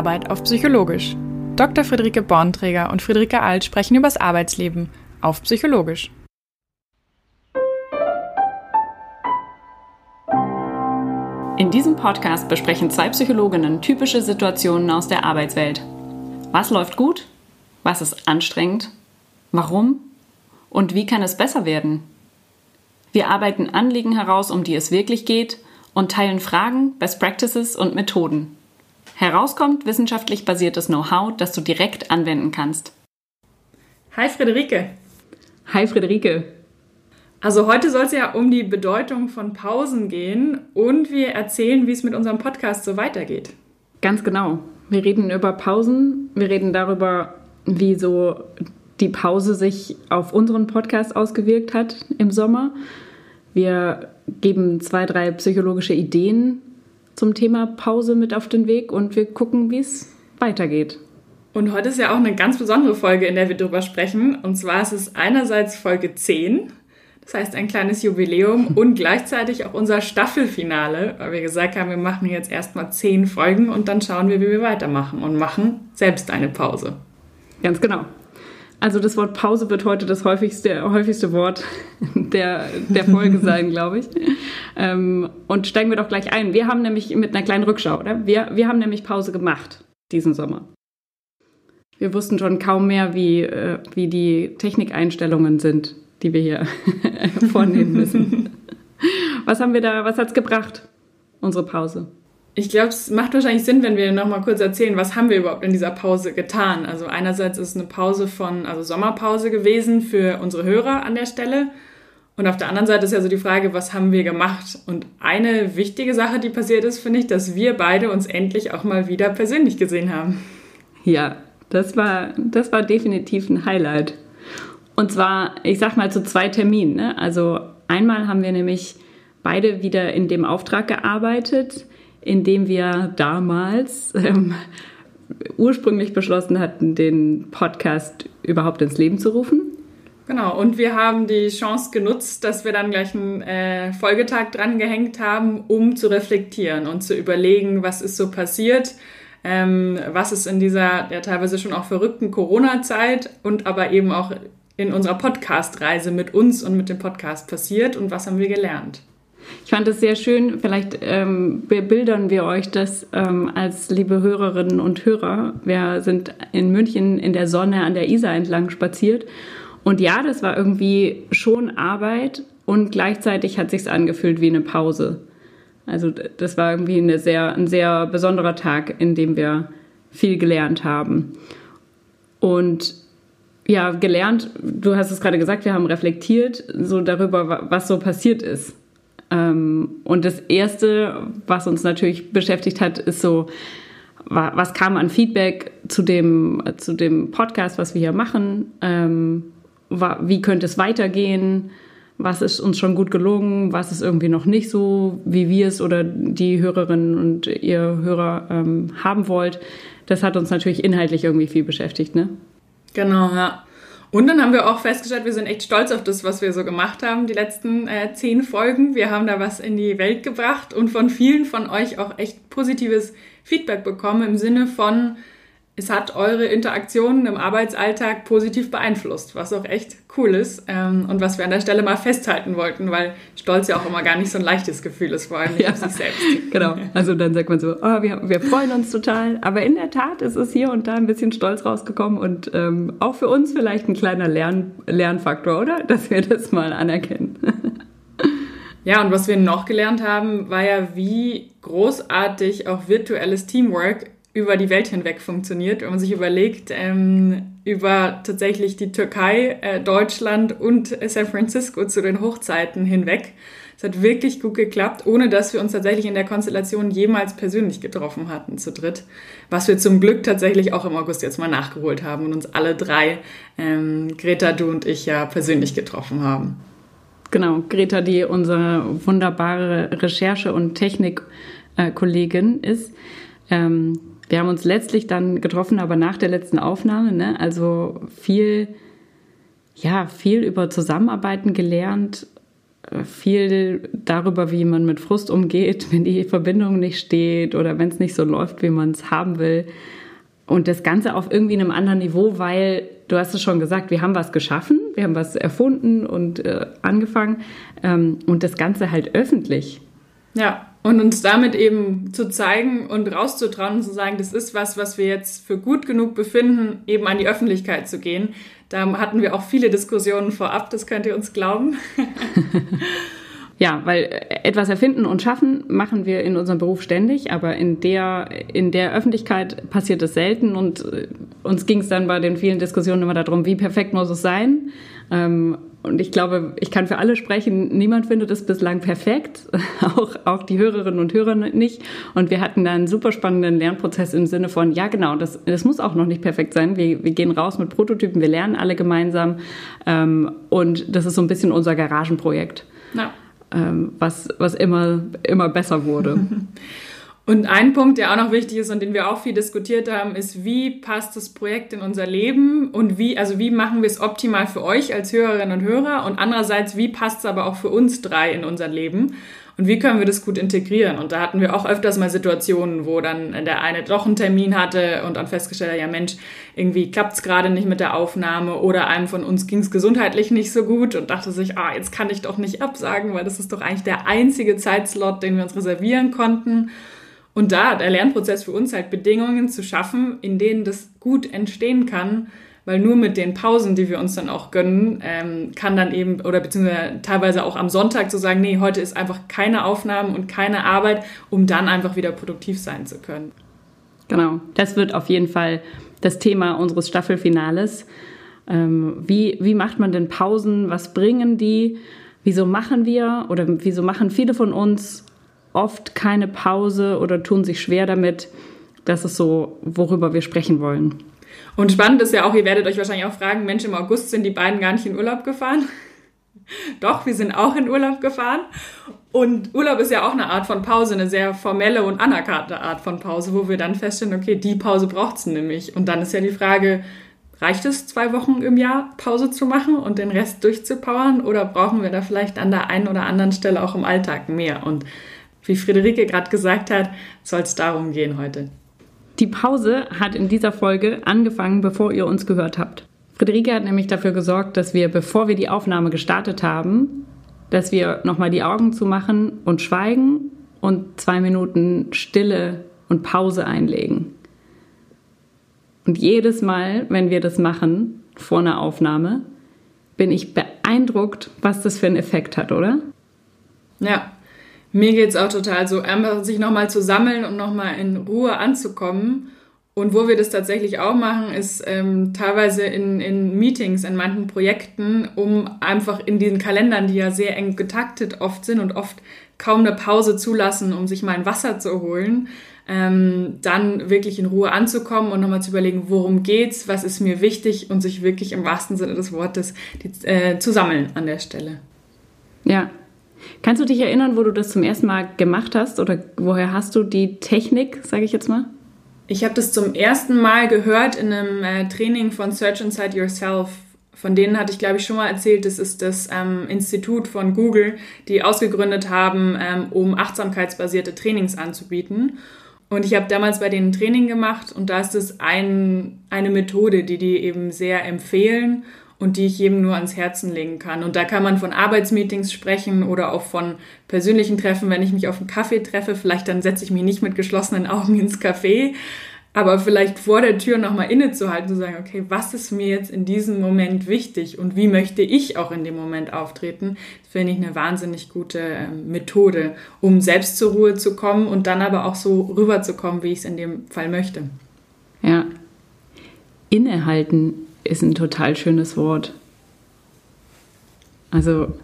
Arbeit auf Psychologisch. Dr. Friederike Bornträger und Friederike Alt sprechen übers Arbeitsleben auf Psychologisch. In diesem Podcast besprechen zwei Psychologinnen typische Situationen aus der Arbeitswelt. Was läuft gut? Was ist anstrengend? Warum? Und wie kann es besser werden? Wir arbeiten Anliegen heraus, um die es wirklich geht und teilen Fragen, Best Practices und Methoden. Herauskommt wissenschaftlich basiertes Know-how, das du direkt anwenden kannst. Hi Friederike. Hi Friederike. Also heute soll es ja um die Bedeutung von Pausen gehen und wir erzählen, wie es mit unserem Podcast so weitergeht. Ganz genau. Wir reden über Pausen, wir reden darüber, wie so die Pause sich auf unseren Podcast ausgewirkt hat im Sommer. Wir geben zwei, drei psychologische Ideen zum Thema Pause mit auf den Weg und wir gucken, wie es weitergeht. Und heute ist ja auch eine ganz besondere Folge, in der wir darüber sprechen. Und zwar ist es einerseits Folge 10, das heißt ein kleines Jubiläum und gleichzeitig auch unser Staffelfinale, weil wir gesagt haben, wir machen jetzt erstmal 10 Folgen und dann schauen wir, wie wir weitermachen und machen selbst eine Pause. Ganz genau. Also das Wort Pause wird heute das häufigste, häufigste Wort der, der Folge sein, glaube ich. Ähm, und steigen wir doch gleich ein. Wir haben nämlich mit einer kleinen Rückschau, oder? Wir, wir haben nämlich Pause gemacht diesen Sommer. Wir wussten schon kaum mehr, wie, äh, wie die Technikeinstellungen sind, die wir hier vornehmen müssen. Was haben wir da, was hat's gebracht, unsere Pause? Ich glaube, es macht wahrscheinlich Sinn, wenn wir noch mal kurz erzählen, was haben wir überhaupt in dieser Pause getan. Also einerseits ist es eine Pause von, also Sommerpause gewesen für unsere Hörer an der Stelle. Und auf der anderen Seite ist ja so die Frage, was haben wir gemacht? Und eine wichtige Sache, die passiert ist, finde ich, dass wir beide uns endlich auch mal wieder persönlich gesehen haben. Ja, das war, das war definitiv ein Highlight. Und zwar, ich sag mal, zu zwei Terminen. Ne? Also einmal haben wir nämlich beide wieder in dem Auftrag gearbeitet, indem wir damals ähm, ursprünglich beschlossen hatten, den Podcast überhaupt ins Leben zu rufen. Genau, und wir haben die Chance genutzt, dass wir dann gleich einen äh, Folgetag dran gehängt haben, um zu reflektieren und zu überlegen, was ist so passiert, ähm, was ist in dieser ja teilweise schon auch verrückten Corona-Zeit und aber eben auch in unserer Podcast-Reise mit uns und mit dem Podcast passiert und was haben wir gelernt. Ich fand es sehr schön. Vielleicht ähm, bebildern wir euch das ähm, als liebe Hörerinnen und Hörer. Wir sind in München in der Sonne an der Isar entlang spaziert. Und ja, das war irgendwie schon Arbeit und gleichzeitig hat sich's angefühlt wie eine Pause. Also das war irgendwie eine sehr, ein sehr besonderer Tag, in dem wir viel gelernt haben. Und ja, gelernt, du hast es gerade gesagt, wir haben reflektiert so darüber, was so passiert ist. Ähm, und das Erste, was uns natürlich beschäftigt hat, ist so, was kam an Feedback zu dem, zu dem Podcast, was wir hier machen? Ähm, wie könnte es weitergehen? Was ist uns schon gut gelungen? Was ist irgendwie noch nicht so, wie wir es oder die Hörerinnen und ihr Hörer ähm, haben wollt? Das hat uns natürlich inhaltlich irgendwie viel beschäftigt, ne? Genau, ja. Und dann haben wir auch festgestellt, wir sind echt stolz auf das, was wir so gemacht haben, die letzten äh, zehn Folgen. Wir haben da was in die Welt gebracht und von vielen von euch auch echt positives Feedback bekommen im Sinne von, es hat eure Interaktionen im Arbeitsalltag positiv beeinflusst, was auch echt cool ist ähm, und was wir an der Stelle mal festhalten wollten, weil Stolz ja auch immer gar nicht so ein leichtes Gefühl ist, vor allem nicht ja, auf sich selbst. Genau, also dann sagt man so, oh, wir, wir freuen uns total, aber in der Tat ist es hier und da ein bisschen Stolz rausgekommen und ähm, auch für uns vielleicht ein kleiner Lern Lernfaktor, oder? Dass wir das mal anerkennen. Ja, und was wir noch gelernt haben, war ja, wie großartig auch virtuelles Teamwork über die Welt hinweg funktioniert, wenn man sich überlegt, ähm, über tatsächlich die Türkei, äh, Deutschland und San Francisco zu den Hochzeiten hinweg. Es hat wirklich gut geklappt, ohne dass wir uns tatsächlich in der Konstellation jemals persönlich getroffen hatten zu dritt. Was wir zum Glück tatsächlich auch im August jetzt mal nachgeholt haben und uns alle drei, ähm, Greta, du und ich, ja persönlich getroffen haben. Genau, Greta, die unsere wunderbare Recherche- und Technikkollegin äh, ist. Ähm, wir haben uns letztlich dann getroffen, aber nach der letzten Aufnahme, ne? also viel, ja, viel über Zusammenarbeiten gelernt äh, viel darüber, wie man mit Frust umgeht, wenn die Verbindung nicht steht oder wenn es nicht so läuft, wie man es haben will. Und das Ganze auf irgendwie einem anderen Niveau, weil du hast es schon gesagt, wir haben was geschaffen, wir haben was erfunden und äh, angefangen ähm, und das Ganze halt öffentlich. Ja, und uns damit eben zu zeigen und rauszutrauen und zu sagen, das ist was, was wir jetzt für gut genug befinden, eben an die Öffentlichkeit zu gehen. Da hatten wir auch viele Diskussionen vorab, das könnt ihr uns glauben. Ja, weil etwas erfinden und schaffen machen wir in unserem Beruf ständig, aber in der, in der Öffentlichkeit passiert es selten und äh, uns ging es dann bei den vielen Diskussionen immer darum, wie perfekt muss es sein. Ähm, und ich glaube, ich kann für alle sprechen, niemand findet es bislang perfekt, auch, auch die Hörerinnen und Hörer nicht. Und wir hatten da einen super spannenden Lernprozess im Sinne von, ja genau, das, das muss auch noch nicht perfekt sein. Wir, wir gehen raus mit Prototypen, wir lernen alle gemeinsam ähm, und das ist so ein bisschen unser Garagenprojekt. Ja ähm, was, was immer, immer besser wurde. Und ein Punkt, der auch noch wichtig ist und den wir auch viel diskutiert haben, ist, wie passt das Projekt in unser Leben und wie, also wie machen wir es optimal für euch als Hörerinnen und Hörer und andererseits, wie passt es aber auch für uns drei in unser Leben? Und wie können wir das gut integrieren? Und da hatten wir auch öfters mal Situationen, wo dann der eine doch einen Termin hatte und dann festgestellt hat, ja Mensch, irgendwie klappt es gerade nicht mit der Aufnahme oder einem von uns ging es gesundheitlich nicht so gut und dachte sich, ah, jetzt kann ich doch nicht absagen, weil das ist doch eigentlich der einzige Zeitslot, den wir uns reservieren konnten. Und da hat der Lernprozess für uns halt Bedingungen zu schaffen, in denen das gut entstehen kann, weil nur mit den Pausen, die wir uns dann auch gönnen, ähm, kann dann eben, oder beziehungsweise teilweise auch am Sonntag zu sagen, nee, heute ist einfach keine Aufnahmen und keine Arbeit, um dann einfach wieder produktiv sein zu können. Genau, das wird auf jeden Fall das Thema unseres Staffelfinales. Ähm, wie, wie macht man denn Pausen? Was bringen die? Wieso machen wir oder wieso machen viele von uns oft keine Pause oder tun sich schwer damit? Das ist so, worüber wir sprechen wollen. Und spannend ist ja auch, ihr werdet euch wahrscheinlich auch fragen, Mensch, im August sind die beiden gar nicht in Urlaub gefahren. Doch, wir sind auch in Urlaub gefahren. Und Urlaub ist ja auch eine Art von Pause, eine sehr formelle und anerkannte Art von Pause, wo wir dann feststellen, okay, die Pause braucht es nämlich. Und dann ist ja die Frage, reicht es, zwei Wochen im Jahr Pause zu machen und den Rest durchzupowern? Oder brauchen wir da vielleicht an der einen oder anderen Stelle auch im Alltag mehr? Und wie Friederike gerade gesagt hat, soll es darum gehen heute. Die Pause hat in dieser Folge angefangen, bevor ihr uns gehört habt. Friederike hat nämlich dafür gesorgt, dass wir, bevor wir die Aufnahme gestartet haben, dass wir nochmal die Augen zumachen und schweigen und zwei Minuten Stille und Pause einlegen. Und jedes Mal, wenn wir das machen, vor einer Aufnahme, bin ich beeindruckt, was das für einen Effekt hat, oder? Ja, mir geht es auch total so, einfach sich nochmal zu sammeln und nochmal in Ruhe anzukommen. Und wo wir das tatsächlich auch machen, ist ähm, teilweise in, in Meetings, in manchen Projekten, um einfach in diesen Kalendern, die ja sehr eng getaktet oft sind und oft kaum eine Pause zulassen, um sich mal ein Wasser zu holen, ähm, dann wirklich in Ruhe anzukommen und nochmal zu überlegen, worum geht's, was ist mir wichtig und sich wirklich im wahrsten Sinne des Wortes die, äh, zu sammeln an der Stelle. Ja, Kannst du dich erinnern, wo du das zum ersten Mal gemacht hast oder woher hast du die Technik, sage ich jetzt mal? Ich habe das zum ersten Mal gehört in einem äh, Training von Search Inside Yourself. Von denen hatte ich, glaube ich, schon mal erzählt. Das ist das ähm, Institut von Google, die ausgegründet haben, ähm, um achtsamkeitsbasierte Trainings anzubieten. Und ich habe damals bei denen Training gemacht und da ist es ein, eine Methode, die die eben sehr empfehlen und die ich jedem nur ans Herzen legen kann. Und da kann man von Arbeitsmeetings sprechen oder auch von persönlichen Treffen, wenn ich mich auf einen Kaffee treffe. Vielleicht dann setze ich mich nicht mit geschlossenen Augen ins Café, aber vielleicht vor der Tür nochmal innezuhalten, zu sagen, okay, was ist mir jetzt in diesem Moment wichtig und wie möchte ich auch in dem Moment auftreten, finde ich eine wahnsinnig gute ähm, Methode, um selbst zur Ruhe zu kommen und dann aber auch so rüberzukommen, wie ich es in dem Fall möchte. Ja. Innehalten ist ein total schönes Wort. Also,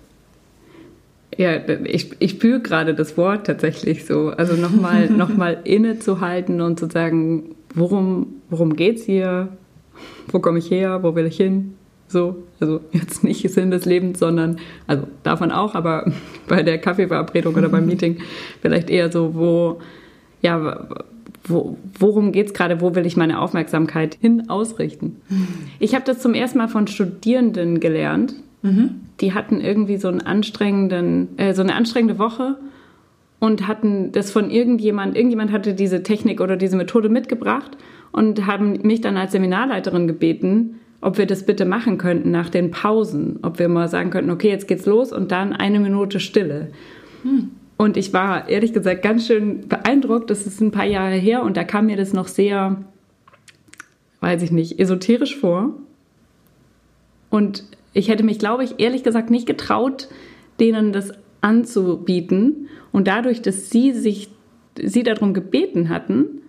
ja, ich, ich spüre gerade das Wort tatsächlich so. Also nochmal noch mal innezuhalten und zu sagen, worum, worum geht es hier? Wo komme ich her? Wo will ich hin? So, also jetzt nicht Sinn des Lebens, sondern, also davon auch, aber bei der Kaffeeverabredung oder beim Meeting vielleicht eher so, wo, ja, wo, worum geht es gerade, wo will ich meine Aufmerksamkeit hin ausrichten? Ich habe das zum ersten Mal von Studierenden gelernt, Mhm. Die hatten irgendwie so einen anstrengenden, äh, so eine anstrengende Woche und hatten das von irgendjemand, irgendjemand hatte diese Technik oder diese Methode mitgebracht und haben mich dann als Seminarleiterin gebeten, ob wir das bitte machen könnten nach den Pausen, ob wir mal sagen könnten, okay, jetzt geht's los und dann eine Minute Stille. Hm. Und ich war ehrlich gesagt ganz schön beeindruckt, das ist ein paar Jahre her und da kam mir das noch sehr, weiß ich nicht, esoterisch vor. Und ich hätte mich, glaube ich, ehrlich gesagt nicht getraut, denen das anzubieten. Und dadurch, dass sie sich, sie darum gebeten hatten,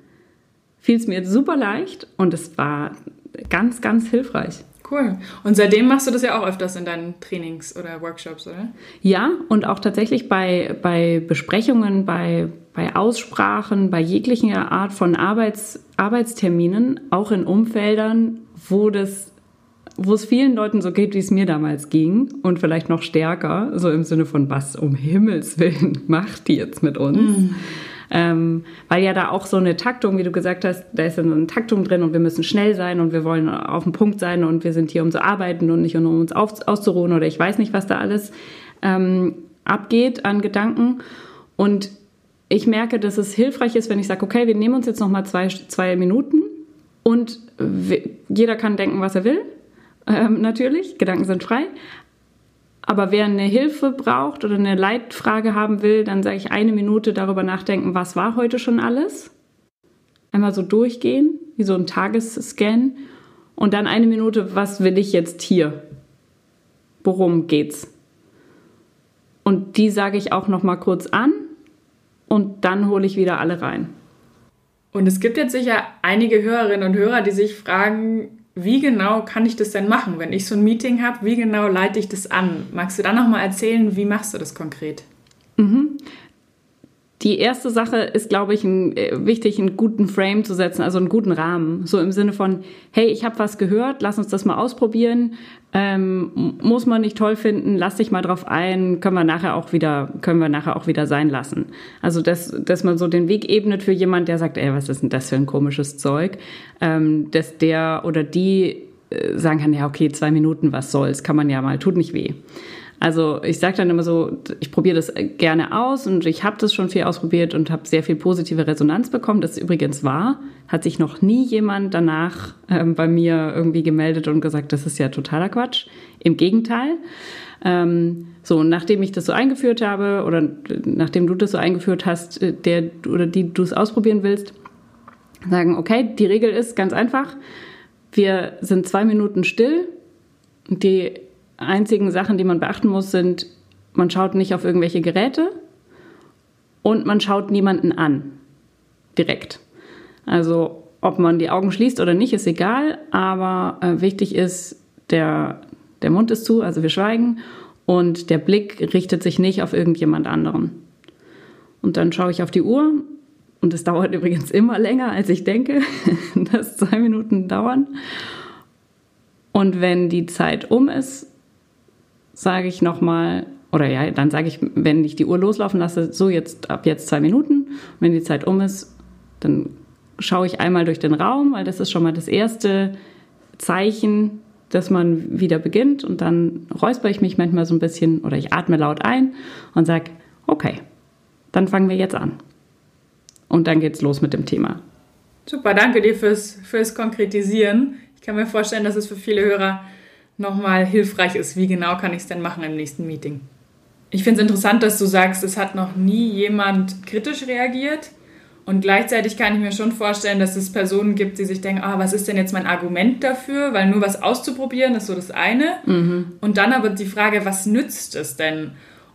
fiel es mir super leicht und es war ganz, ganz hilfreich. Cool. Und seitdem machst du das ja auch öfters in deinen Trainings oder Workshops, oder? Ja, und auch tatsächlich bei, bei Besprechungen, bei, bei Aussprachen, bei jeglicher Art von Arbeits, Arbeitsterminen, auch in Umfeldern, wo das wo es vielen Leuten so geht, wie es mir damals ging und vielleicht noch stärker, so im Sinne von, was um Himmels Willen macht die jetzt mit uns? Mm. Ähm, weil ja da auch so eine Taktung, wie du gesagt hast, da ist dann eine Taktung drin und wir müssen schnell sein und wir wollen auf dem Punkt sein und wir sind hier, um zu arbeiten und nicht um uns auf, auszuruhen oder ich weiß nicht, was da alles ähm, abgeht an Gedanken. Und ich merke, dass es hilfreich ist, wenn ich sage, okay, wir nehmen uns jetzt nochmal zwei, zwei Minuten und jeder kann denken, was er will. Ähm, natürlich, Gedanken sind frei. Aber wer eine Hilfe braucht oder eine Leitfrage haben will, dann sage ich eine Minute darüber nachdenken, was war heute schon alles. Einmal so durchgehen, wie so ein Tagesscan. Und dann eine Minute, was will ich jetzt hier? Worum geht's? Und die sage ich auch noch mal kurz an und dann hole ich wieder alle rein. Und es gibt jetzt sicher einige Hörerinnen und Hörer, die sich fragen, wie genau kann ich das denn machen? Wenn ich so ein Meeting habe, wie genau leite ich das an? Magst du da nochmal erzählen, wie machst du das konkret? Mhm. Die erste Sache ist, glaube ich, ein, äh, wichtig, einen guten Frame zu setzen, also einen guten Rahmen. So im Sinne von, hey, ich habe was gehört, lass uns das mal ausprobieren. Ähm, muss man nicht toll finden, lass dich mal drauf ein, können wir nachher auch wieder, können wir nachher auch wieder sein lassen. Also dass, dass man so den Weg ebnet für jemand, der sagt, ey, was ist denn das für ein komisches Zeug, ähm, dass der oder die äh, sagen kann, ja, okay, zwei Minuten, was soll's, kann man ja mal, tut nicht weh. Also ich sage dann immer so, ich probiere das gerne aus und ich habe das schon viel ausprobiert und habe sehr viel positive Resonanz bekommen. Das ist übrigens wahr. Hat sich noch nie jemand danach ähm, bei mir irgendwie gemeldet und gesagt, das ist ja totaler Quatsch. Im Gegenteil. Ähm, so, nachdem ich das so eingeführt habe oder nachdem du das so eingeführt hast, äh, der oder die du es ausprobieren willst, sagen, okay, die Regel ist ganz einfach. Wir sind zwei Minuten still die einzigen Sachen, die man beachten muss, sind, man schaut nicht auf irgendwelche Geräte und man schaut niemanden an. Direkt. Also ob man die Augen schließt oder nicht, ist egal, aber äh, wichtig ist, der, der Mund ist zu, also wir schweigen und der Blick richtet sich nicht auf irgendjemand anderen. Und dann schaue ich auf die Uhr und es dauert übrigens immer länger, als ich denke, dass zwei Minuten dauern. Und wenn die Zeit um ist, sage ich nochmal, oder ja, dann sage ich, wenn ich die Uhr loslaufen lasse, so jetzt ab jetzt zwei Minuten. Wenn die Zeit um ist, dann schaue ich einmal durch den Raum, weil das ist schon mal das erste Zeichen, dass man wieder beginnt. Und dann räusper ich mich manchmal so ein bisschen oder ich atme laut ein und sage, okay, dann fangen wir jetzt an. Und dann geht's los mit dem Thema. Super, danke dir fürs, fürs Konkretisieren. Ich kann mir vorstellen, dass es für viele Hörer nochmal hilfreich ist. Wie genau kann ich es denn machen im nächsten Meeting? Ich finde es interessant, dass du sagst, es hat noch nie jemand kritisch reagiert. Und gleichzeitig kann ich mir schon vorstellen, dass es Personen gibt, die sich denken, ah, was ist denn jetzt mein Argument dafür? Weil nur was auszuprobieren ist so das eine. Mhm. Und dann aber die Frage, was nützt es denn?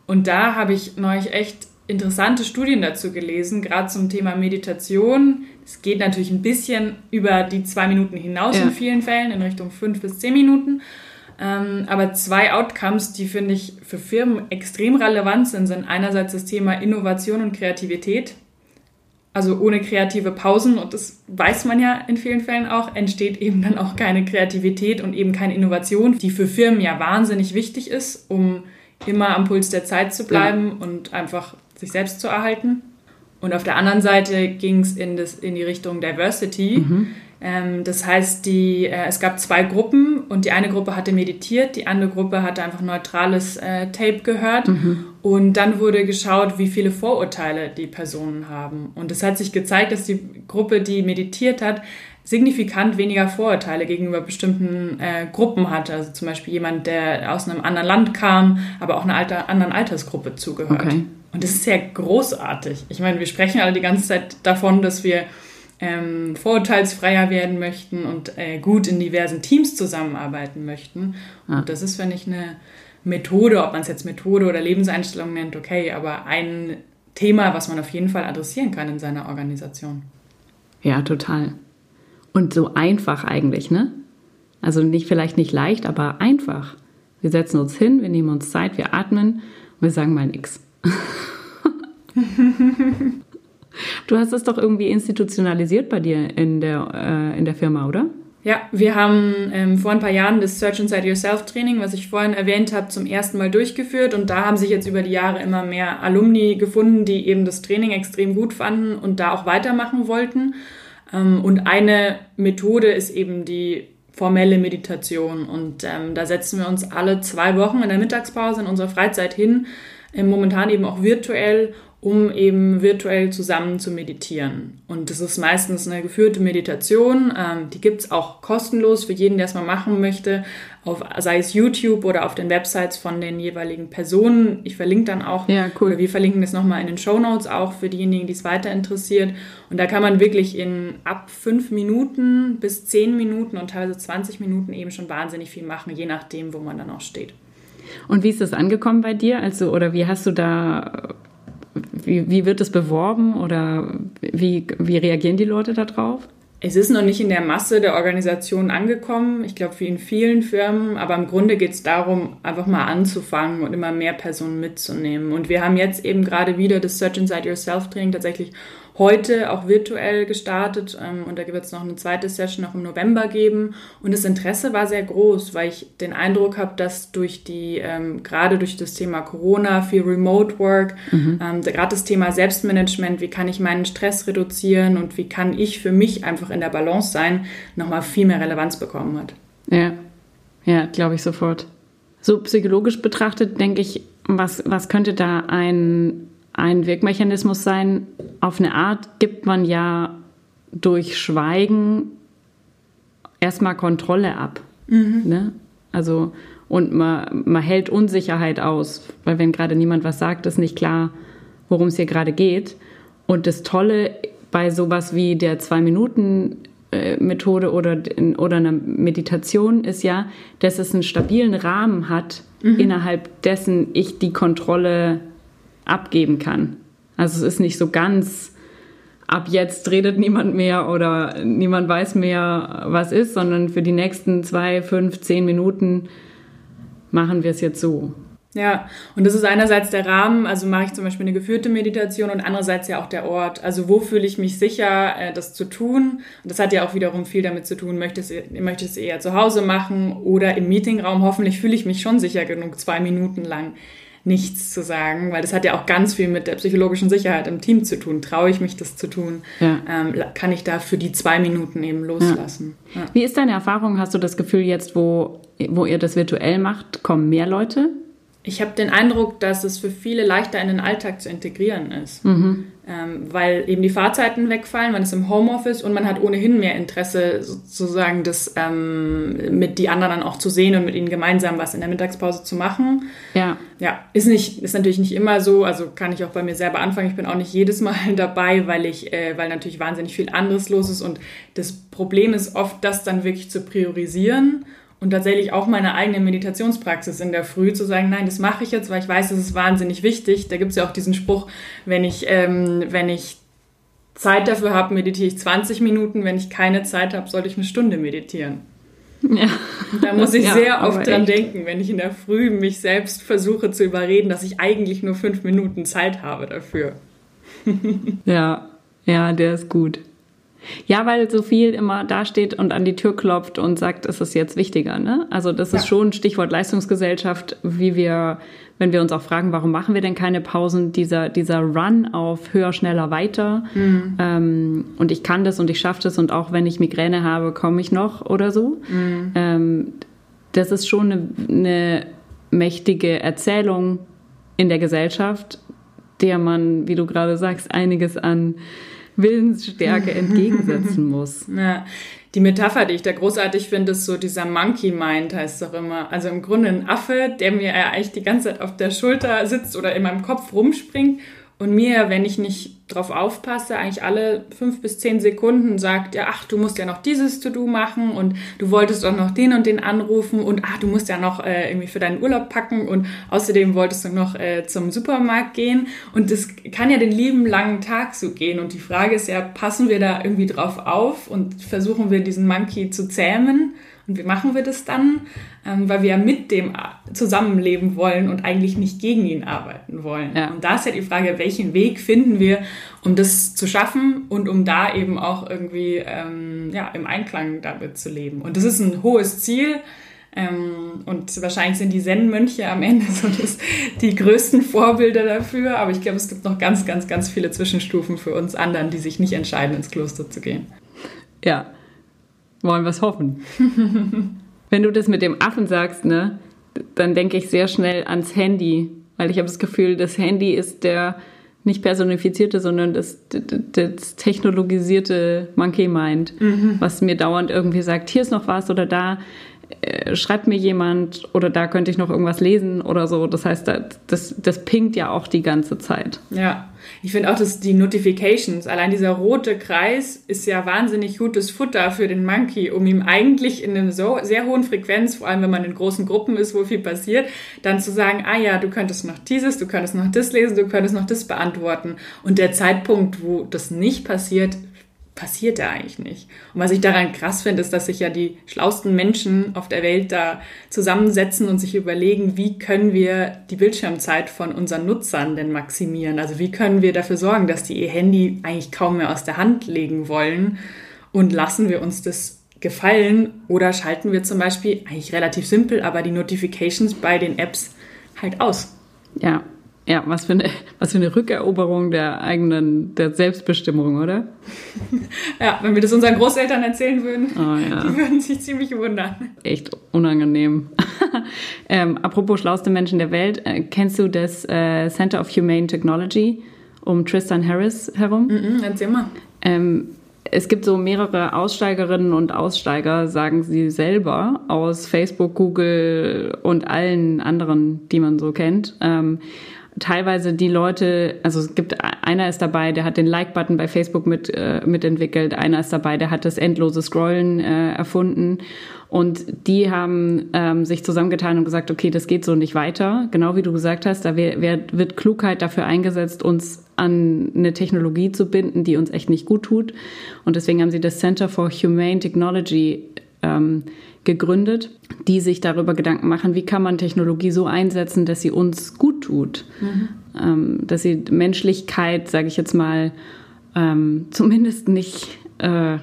Und da habe ich neulich echt interessante Studien dazu gelesen, gerade zum Thema Meditation. Es geht natürlich ein bisschen über die zwei Minuten hinaus ja. in vielen Fällen, in Richtung fünf bis zehn Minuten. Ähm, aber zwei Outcomes, die finde ich für Firmen extrem relevant sind, sind einerseits das Thema Innovation und Kreativität. Also ohne kreative Pausen, und das weiß man ja in vielen Fällen auch, entsteht eben dann auch keine Kreativität und eben keine Innovation, die für Firmen ja wahnsinnig wichtig ist, um immer am Puls der Zeit zu bleiben und einfach sich selbst zu erhalten. Und auf der anderen Seite ging es in, in die Richtung Diversity. Mhm das heißt, die, äh, es gab zwei Gruppen und die eine Gruppe hatte meditiert, die andere Gruppe hatte einfach neutrales äh, Tape gehört. Mhm. Und dann wurde geschaut, wie viele Vorurteile die Personen haben. Und es hat sich gezeigt, dass die Gruppe, die meditiert hat, signifikant weniger Vorurteile gegenüber bestimmten äh, Gruppen hatte. Also zum Beispiel jemand, der aus einem anderen Land kam, aber auch einer alter, anderen Altersgruppe zugehört. Okay. Und das ist ja großartig. Ich meine, wir sprechen alle die ganze Zeit davon, dass wir ähm, vorurteilsfreier werden möchten und äh, gut in diversen Teams zusammenarbeiten möchten. Ja. Und das ist, finde ich, eine Methode, ob man es jetzt Methode oder Lebenseinstellung nennt, okay, aber ein Thema, was man auf jeden Fall adressieren kann in seiner Organisation. Ja, total. Und so einfach eigentlich, ne? Also nicht, vielleicht nicht leicht, aber einfach. Wir setzen uns hin, wir nehmen uns Zeit, wir atmen und wir sagen mal nichts. Du hast es doch irgendwie institutionalisiert bei dir in der, äh, in der Firma, oder? Ja, wir haben ähm, vor ein paar Jahren das Search Inside Yourself Training, was ich vorhin erwähnt habe, zum ersten Mal durchgeführt. Und da haben sich jetzt über die Jahre immer mehr Alumni gefunden, die eben das Training extrem gut fanden und da auch weitermachen wollten. Ähm, und eine Methode ist eben die formelle Meditation. Und ähm, da setzen wir uns alle zwei Wochen in der Mittagspause in unserer Freizeit hin, ähm, momentan eben auch virtuell, um eben virtuell zusammen zu meditieren. Und das ist meistens eine geführte Meditation. Ähm, die gibt's auch kostenlos für jeden, der es mal machen möchte, auf, sei es YouTube oder auf den Websites von den jeweiligen Personen. Ich verlinke dann auch, ja, cool. oder wir verlinken das nochmal in den Show Notes auch für diejenigen, die es weiter interessiert. Und da kann man wirklich in ab fünf Minuten bis zehn Minuten und teilweise 20 Minuten eben schon wahnsinnig viel machen, je nachdem, wo man dann auch steht. Und wie ist das angekommen bei dir? Also, oder wie hast du da wie, wie wird es beworben oder wie, wie reagieren die Leute darauf? Es ist noch nicht in der Masse der Organisationen angekommen. Ich glaube, wie in vielen Firmen. Aber im Grunde geht es darum, einfach mal anzufangen und immer mehr Personen mitzunehmen. Und wir haben jetzt eben gerade wieder das Search Inside Yourself Training tatsächlich heute auch virtuell gestartet ähm, und da wird es noch eine zweite Session noch im November geben. Und das Interesse war sehr groß, weil ich den Eindruck habe, dass durch die, ähm, gerade durch das Thema Corona, viel Remote Work, mhm. ähm, gerade das Thema Selbstmanagement, wie kann ich meinen Stress reduzieren und wie kann ich für mich einfach in der Balance sein, nochmal viel mehr Relevanz bekommen hat. Ja, ja, glaube ich sofort. So psychologisch betrachtet, denke ich, was, was könnte da ein ein Wirkmechanismus sein. Auf eine Art gibt man ja durch Schweigen erstmal Kontrolle ab. Mhm. Ne? Also, und man, man hält Unsicherheit aus, weil wenn gerade niemand was sagt, ist nicht klar, worum es hier gerade geht. Und das Tolle bei sowas wie der Zwei-Minuten-Methode oder, oder einer Meditation ist ja, dass es einen stabilen Rahmen hat, mhm. innerhalb dessen ich die Kontrolle abgeben kann. Also es ist nicht so ganz, ab jetzt redet niemand mehr oder niemand weiß mehr, was ist, sondern für die nächsten zwei, fünf, zehn Minuten machen wir es jetzt so. Ja, und das ist einerseits der Rahmen, also mache ich zum Beispiel eine geführte Meditation und andererseits ja auch der Ort. Also wo fühle ich mich sicher, äh, das zu tun? Und das hat ja auch wiederum viel damit zu tun, möchte ich es eher zu Hause machen oder im Meetingraum. Hoffentlich fühle ich mich schon sicher genug, zwei Minuten lang nichts zu sagen, weil das hat ja auch ganz viel mit der psychologischen Sicherheit im Team zu tun. Traue ich mich, das zu tun? Ja. Ähm, kann ich da für die zwei Minuten eben loslassen? Ja. Ja. Wie ist deine Erfahrung? Hast du das Gefühl jetzt, wo, wo ihr das virtuell macht, kommen mehr Leute? Ich habe den Eindruck, dass es für viele leichter in den Alltag zu integrieren ist, mhm. ähm, weil eben die Fahrzeiten wegfallen, man ist im Homeoffice und man hat ohnehin mehr Interesse, sozusagen das ähm, mit die anderen dann auch zu sehen und mit ihnen gemeinsam was in der Mittagspause zu machen. Ja. Ja, ist nicht, ist natürlich nicht immer so, also kann ich auch bei mir selber anfangen. Ich bin auch nicht jedes Mal dabei, weil ich, äh, weil natürlich wahnsinnig viel anderes los ist und das Problem ist oft, das dann wirklich zu priorisieren und tatsächlich auch meine eigene Meditationspraxis in der Früh zu sagen, nein, das mache ich jetzt, weil ich weiß, das ist wahnsinnig wichtig. Da gibt es ja auch diesen Spruch, wenn ich, ähm, wenn ich Zeit dafür habe, meditiere ich 20 Minuten, wenn ich keine Zeit habe, sollte ich eine Stunde meditieren. Ja. Da muss ich ja, sehr oft dran echt. denken, wenn ich in der Früh mich selbst versuche zu überreden, dass ich eigentlich nur fünf Minuten Zeit habe dafür. ja, ja, der ist gut. Ja, weil so viel immer dasteht und an die Tür klopft und sagt, es ist jetzt wichtiger. Ne? Also das ist schon Stichwort Leistungsgesellschaft, wie wir, wenn wir uns auch fragen, warum machen wir denn keine Pausen, dieser, dieser Run auf höher, schneller, weiter. Mhm. Ähm, und ich kann das und ich schaffe das und auch wenn ich Migräne habe, komme ich noch oder so. Mhm. Ähm, das ist schon eine, eine mächtige Erzählung in der Gesellschaft, der man, wie du gerade sagst, einiges an Willensstärke entgegensetzen muss. Ja. Die Metapher, die ich da großartig finde, ist so dieser Monkey Mind, heißt es doch immer. Also im Grunde ein Affe, der mir eigentlich die ganze Zeit auf der Schulter sitzt oder in meinem Kopf rumspringt und mir, wenn ich nicht drauf aufpasse, eigentlich alle fünf bis zehn Sekunden sagt, ja, ach, du musst ja noch dieses To-Do machen und du wolltest auch noch den und den anrufen und ach, du musst ja noch äh, irgendwie für deinen Urlaub packen und außerdem wolltest du noch äh, zum Supermarkt gehen. Und das kann ja den lieben langen Tag so gehen. Und die Frage ist ja, passen wir da irgendwie drauf auf und versuchen wir diesen Monkey zu zähmen und wie machen wir das dann? Ähm, weil wir ja mit dem zusammenleben wollen und eigentlich nicht gegen ihn arbeiten wollen. Ja. Und da ist ja die Frage, welchen Weg finden wir, um das zu schaffen und um da eben auch irgendwie ähm, ja, im Einklang damit zu leben. Und das ist ein hohes Ziel. Ähm, und wahrscheinlich sind die Zen-Mönche am Ende so das, die größten Vorbilder dafür. Aber ich glaube, es gibt noch ganz, ganz, ganz viele Zwischenstufen für uns anderen, die sich nicht entscheiden, ins Kloster zu gehen. Ja, wollen wir es hoffen. Wenn du das mit dem Affen sagst, ne, dann denke ich sehr schnell ans Handy, weil ich habe das Gefühl, das Handy ist der nicht personifizierte, sondern das, das technologisierte Monkey Mind, mhm. was mir dauernd irgendwie sagt, hier ist noch was oder da äh, schreibt mir jemand oder da könnte ich noch irgendwas lesen oder so. Das heißt, das, das pinkt ja auch die ganze Zeit. Ja, ich finde auch, dass die Notifications, allein dieser rote Kreis ist ja wahnsinnig gutes Futter für den Monkey, um ihm eigentlich in einer so sehr hohen Frequenz, vor allem wenn man in großen Gruppen ist, wo viel passiert, dann zu sagen, ah ja, du könntest noch dieses, du könntest noch das lesen, du könntest noch das beantworten. Und der Zeitpunkt, wo das nicht passiert, passiert da eigentlich nicht. Und was ich daran krass finde, ist, dass sich ja die schlausten Menschen auf der Welt da zusammensetzen und sich überlegen, wie können wir die Bildschirmzeit von unseren Nutzern denn maximieren? Also wie können wir dafür sorgen, dass die ihr Handy eigentlich kaum mehr aus der Hand legen wollen und lassen wir uns das gefallen oder schalten wir zum Beispiel, eigentlich relativ simpel, aber die Notifications bei den Apps halt aus. Ja, ja, was für, eine, was für eine Rückeroberung der eigenen, der Selbstbestimmung, oder? ja, wenn wir das unseren Großeltern erzählen würden, oh, ja. die würden sich ziemlich wundern. Echt unangenehm. ähm, apropos schlauste Menschen der Welt, äh, kennst du das äh, Center of Humane Technology um Tristan Harris herum? Mm -mm, erzähl mal. Ähm, es gibt so mehrere Aussteigerinnen und Aussteiger, sagen sie selber, aus Facebook, Google und allen anderen, die man so kennt. Ähm, teilweise die Leute, also es gibt einer ist dabei, der hat den Like-Button bei Facebook mit äh, mitentwickelt, einer ist dabei, der hat das endlose Scrollen äh, erfunden und die haben ähm, sich zusammengetan und gesagt, okay, das geht so nicht weiter. Genau wie du gesagt hast, da wär, wär, wird Klugheit dafür eingesetzt, uns an eine Technologie zu binden, die uns echt nicht gut tut. Und deswegen haben sie das Center for Humane Technology ähm, gegründet, die sich darüber Gedanken machen, wie kann man Technologie so einsetzen, dass sie uns gut tut, mhm. ähm, dass sie Menschlichkeit, sage ich jetzt mal, ähm, zumindest nicht äh,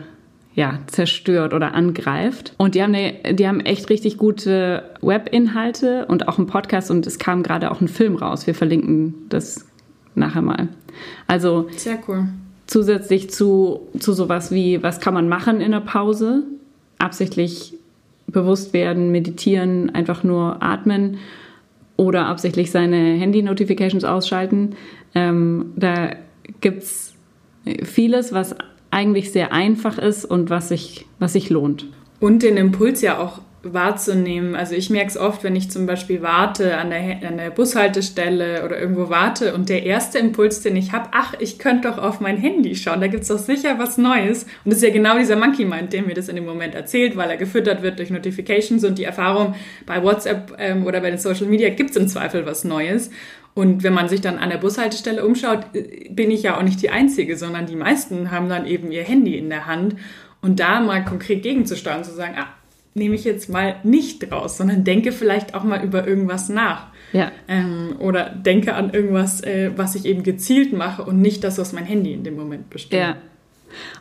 ja, zerstört oder angreift. Und die haben, eine, die haben echt richtig gute Webinhalte und auch einen Podcast und es kam gerade auch ein Film raus. Wir verlinken das nachher mal. Also sehr cool. Zusätzlich zu, zu sowas wie, was kann man machen in der Pause? Absichtlich bewusst werden, meditieren, einfach nur atmen oder absichtlich seine Handy-Notifications ausschalten. Ähm, da gibt es vieles, was eigentlich sehr einfach ist und was sich, was sich lohnt. Und den Impuls ja auch wahrzunehmen. Also ich merke es oft, wenn ich zum Beispiel warte an der, an der Bushaltestelle oder irgendwo warte und der erste Impuls, den ich habe, ach, ich könnte doch auf mein Handy schauen, da gibt es doch sicher was Neues. Und das ist ja genau dieser Monkey Mind, der mir das in dem Moment erzählt, weil er gefüttert wird durch Notifications und die Erfahrung bei WhatsApp ähm, oder bei den Social Media gibt es im Zweifel was Neues. Und wenn man sich dann an der Bushaltestelle umschaut, äh, bin ich ja auch nicht die Einzige, sondern die meisten haben dann eben ihr Handy in der Hand. Und da mal konkret gegenzusteuern, zu sagen, ah, nehme ich jetzt mal nicht raus, sondern denke vielleicht auch mal über irgendwas nach. Ja. Ähm, oder denke an irgendwas, äh, was ich eben gezielt mache und nicht das, was mein Handy in dem Moment bestimmt. Ja,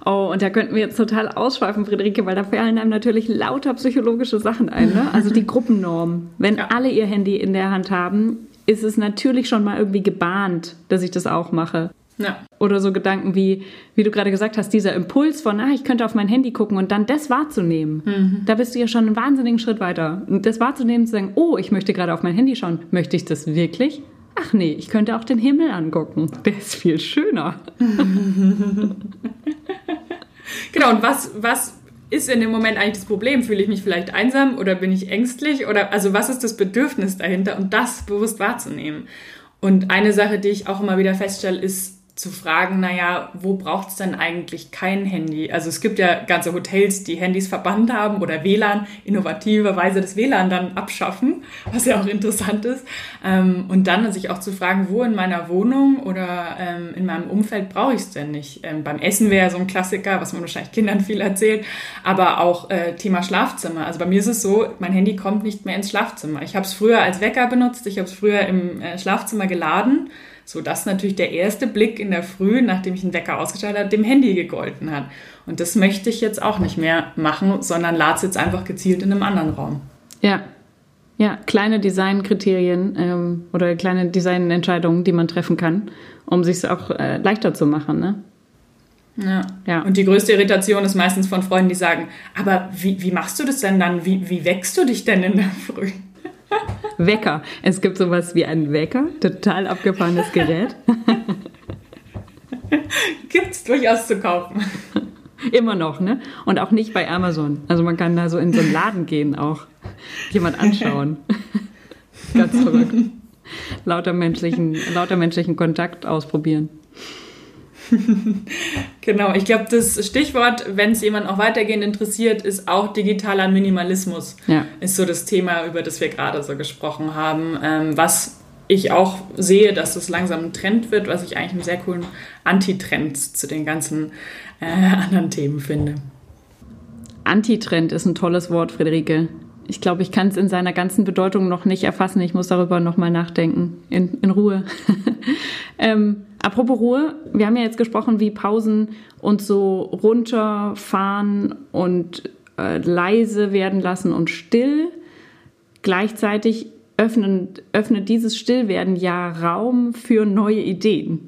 Oh, und da könnten wir jetzt total ausschweifen, Friederike, weil da fallen einem natürlich lauter psychologische Sachen ein. Ne? Also die Gruppennorm. Wenn ja. alle ihr Handy in der Hand haben, ist es natürlich schon mal irgendwie gebahnt, dass ich das auch mache. Ja. Oder so Gedanken wie, wie du gerade gesagt hast, dieser Impuls von, ah, ich könnte auf mein Handy gucken und dann das wahrzunehmen. Mhm. Da bist du ja schon einen wahnsinnigen Schritt weiter. Und das wahrzunehmen, zu sagen, oh, ich möchte gerade auf mein Handy schauen. Möchte ich das wirklich? Ach nee, ich könnte auch den Himmel angucken. Der ist viel schöner. genau, und was, was ist in dem Moment eigentlich das Problem? Fühle ich mich vielleicht einsam oder bin ich ängstlich? Oder also was ist das Bedürfnis dahinter? Und das bewusst wahrzunehmen. Und eine Sache, die ich auch immer wieder feststelle, ist, zu fragen, naja, wo braucht es denn eigentlich kein Handy? Also es gibt ja ganze Hotels, die Handys verbannt haben oder WLAN, innovativerweise das WLAN dann abschaffen, was ja auch interessant ist. Ähm, und dann sich auch zu fragen, wo in meiner Wohnung oder ähm, in meinem Umfeld brauche ich es denn nicht? Ähm, beim Essen wäre ja so ein Klassiker, was man wahrscheinlich Kindern viel erzählt, aber auch äh, Thema Schlafzimmer. Also bei mir ist es so, mein Handy kommt nicht mehr ins Schlafzimmer. Ich habe es früher als Wecker benutzt, ich habe es früher im äh, Schlafzimmer geladen so dass natürlich der erste Blick in der Früh, nachdem ich einen Wecker ausgeschaltet habe, dem Handy gegolten hat. Und das möchte ich jetzt auch nicht mehr machen, sondern lade es jetzt einfach gezielt in einem anderen Raum. Ja, ja, kleine Designkriterien ähm, oder kleine Designentscheidungen, die man treffen kann, um sich es auch äh, leichter zu machen. Ne? Ja. ja. Und die größte Irritation ist meistens von Freunden, die sagen, aber wie, wie machst du das denn dann? Wie, wie wächst du dich denn in der Früh? Wecker. Es gibt sowas wie einen Wecker, total abgefahrenes Gerät. Gibt es durchaus zu kaufen. Immer noch, ne? Und auch nicht bei Amazon. Also man kann da so in so einen Laden gehen auch. Jemand anschauen. Ganz verrückt. Lauter menschlichen, lauter menschlichen Kontakt ausprobieren. genau, ich glaube, das Stichwort, wenn es jemand auch weitergehend interessiert, ist auch digitaler Minimalismus. Ja. Ist so das Thema, über das wir gerade so gesprochen haben, ähm, was ich auch sehe, dass das langsam ein Trend wird, was ich eigentlich einen sehr coolen Antitrend zu den ganzen äh, anderen Themen finde. Antitrend ist ein tolles Wort, Friederike. Ich glaube, ich kann es in seiner ganzen Bedeutung noch nicht erfassen. Ich muss darüber nochmal nachdenken. In, in Ruhe. ähm, Apropos Ruhe, wir haben ja jetzt gesprochen, wie Pausen uns so runterfahren und äh, leise werden lassen und still. Gleichzeitig öffnen, öffnet dieses Stillwerden ja Raum für neue Ideen.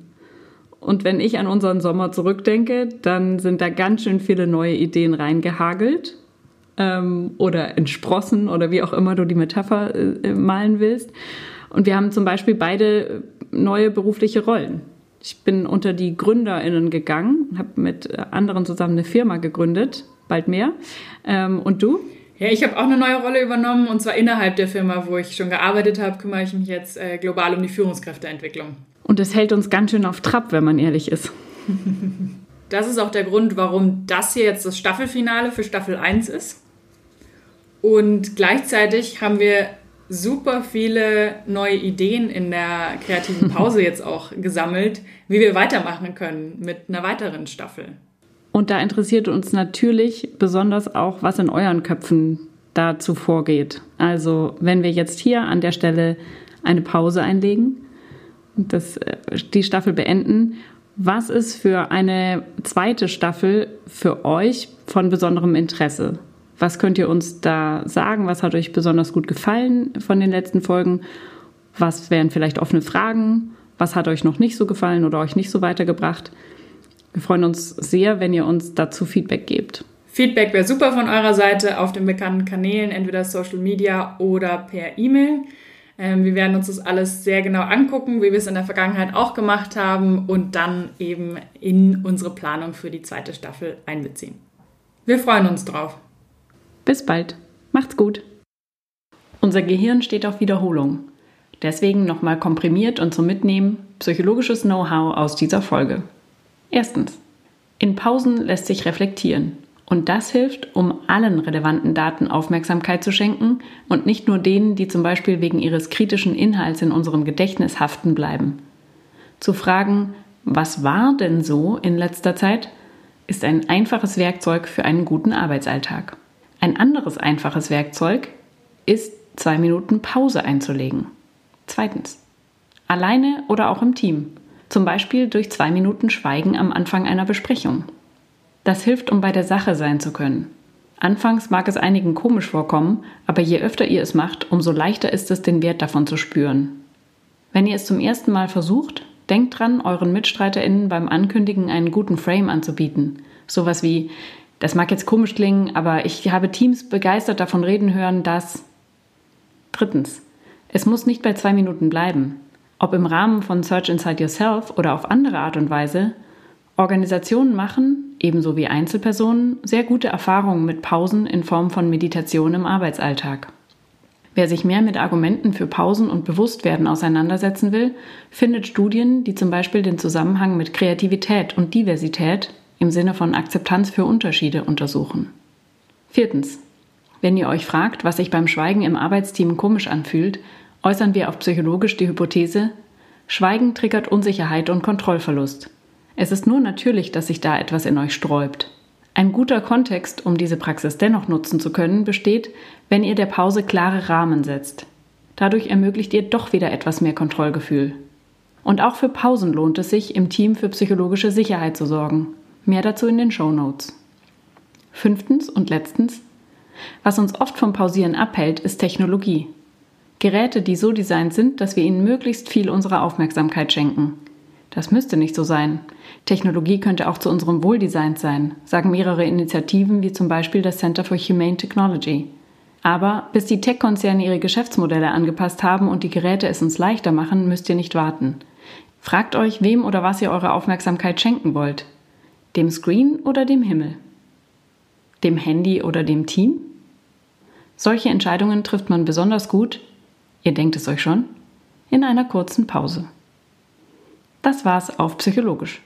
Und wenn ich an unseren Sommer zurückdenke, dann sind da ganz schön viele neue Ideen reingehagelt ähm, oder entsprossen oder wie auch immer du die Metapher äh, malen willst. Und wir haben zum Beispiel beide neue berufliche Rollen. Ich bin unter die GründerInnen gegangen, habe mit anderen zusammen eine Firma gegründet, bald mehr. Ähm, und du? Ja, ich habe auch eine neue Rolle übernommen und zwar innerhalb der Firma, wo ich schon gearbeitet habe, kümmere ich mich jetzt äh, global um die Führungskräfteentwicklung. Und das hält uns ganz schön auf Trab, wenn man ehrlich ist. Das ist auch der Grund, warum das hier jetzt das Staffelfinale für Staffel 1 ist. Und gleichzeitig haben wir super viele neue Ideen in der kreativen Pause jetzt auch gesammelt, wie wir weitermachen können mit einer weiteren Staffel. Und da interessiert uns natürlich besonders auch, was in euren Köpfen dazu vorgeht. Also wenn wir jetzt hier an der Stelle eine Pause einlegen und das, äh, die Staffel beenden, was ist für eine zweite Staffel für euch von besonderem Interesse? Was könnt ihr uns da sagen? Was hat euch besonders gut gefallen von den letzten Folgen? Was wären vielleicht offene Fragen? Was hat euch noch nicht so gefallen oder euch nicht so weitergebracht? Wir freuen uns sehr, wenn ihr uns dazu Feedback gebt. Feedback wäre super von eurer Seite auf den bekannten Kanälen, entweder Social Media oder per E-Mail. Ähm, wir werden uns das alles sehr genau angucken, wie wir es in der Vergangenheit auch gemacht haben und dann eben in unsere Planung für die zweite Staffel einbeziehen. Wir freuen uns drauf. Bis bald. Macht's gut. Unser Gehirn steht auf Wiederholung. Deswegen nochmal komprimiert und zum Mitnehmen psychologisches Know-how aus dieser Folge. Erstens. In Pausen lässt sich reflektieren. Und das hilft, um allen relevanten Daten Aufmerksamkeit zu schenken und nicht nur denen, die zum Beispiel wegen ihres kritischen Inhalts in unserem Gedächtnis haften bleiben. Zu fragen, was war denn so in letzter Zeit, ist ein einfaches Werkzeug für einen guten Arbeitsalltag. Ein anderes einfaches Werkzeug ist, zwei Minuten Pause einzulegen. Zweitens. Alleine oder auch im Team. Zum Beispiel durch zwei Minuten Schweigen am Anfang einer Besprechung. Das hilft, um bei der Sache sein zu können. Anfangs mag es einigen komisch vorkommen, aber je öfter ihr es macht, umso leichter ist es, den Wert davon zu spüren. Wenn ihr es zum ersten Mal versucht, denkt dran, euren MitstreiterInnen beim Ankündigen einen guten Frame anzubieten. Sowas wie, das mag jetzt komisch klingen, aber ich habe Teams begeistert davon reden hören, dass. Drittens. Es muss nicht bei zwei Minuten bleiben. Ob im Rahmen von Search Inside Yourself oder auf andere Art und Weise, Organisationen machen, ebenso wie Einzelpersonen, sehr gute Erfahrungen mit Pausen in Form von Meditation im Arbeitsalltag. Wer sich mehr mit Argumenten für Pausen und Bewusstwerden auseinandersetzen will, findet Studien, die zum Beispiel den Zusammenhang mit Kreativität und Diversität im Sinne von Akzeptanz für Unterschiede untersuchen. Viertens. Wenn ihr euch fragt, was sich beim Schweigen im Arbeitsteam komisch anfühlt, äußern wir auch psychologisch die Hypothese, Schweigen triggert Unsicherheit und Kontrollverlust. Es ist nur natürlich, dass sich da etwas in euch sträubt. Ein guter Kontext, um diese Praxis dennoch nutzen zu können, besteht, wenn ihr der Pause klare Rahmen setzt. Dadurch ermöglicht ihr doch wieder etwas mehr Kontrollgefühl. Und auch für Pausen lohnt es sich, im Team für psychologische Sicherheit zu sorgen. Mehr dazu in den Show Notes. Fünftens und letztens. Was uns oft vom Pausieren abhält, ist Technologie. Geräte, die so designt sind, dass wir ihnen möglichst viel unserer Aufmerksamkeit schenken. Das müsste nicht so sein. Technologie könnte auch zu unserem Wohldesign sein, sagen mehrere Initiativen wie zum Beispiel das Center for Humane Technology. Aber bis die Tech-Konzerne ihre Geschäftsmodelle angepasst haben und die Geräte es uns leichter machen, müsst ihr nicht warten. Fragt euch, wem oder was ihr eure Aufmerksamkeit schenken wollt. Dem Screen oder dem Himmel? Dem Handy oder dem Team? Solche Entscheidungen trifft man besonders gut, ihr denkt es euch schon, in einer kurzen Pause. Das war's auf Psychologisch.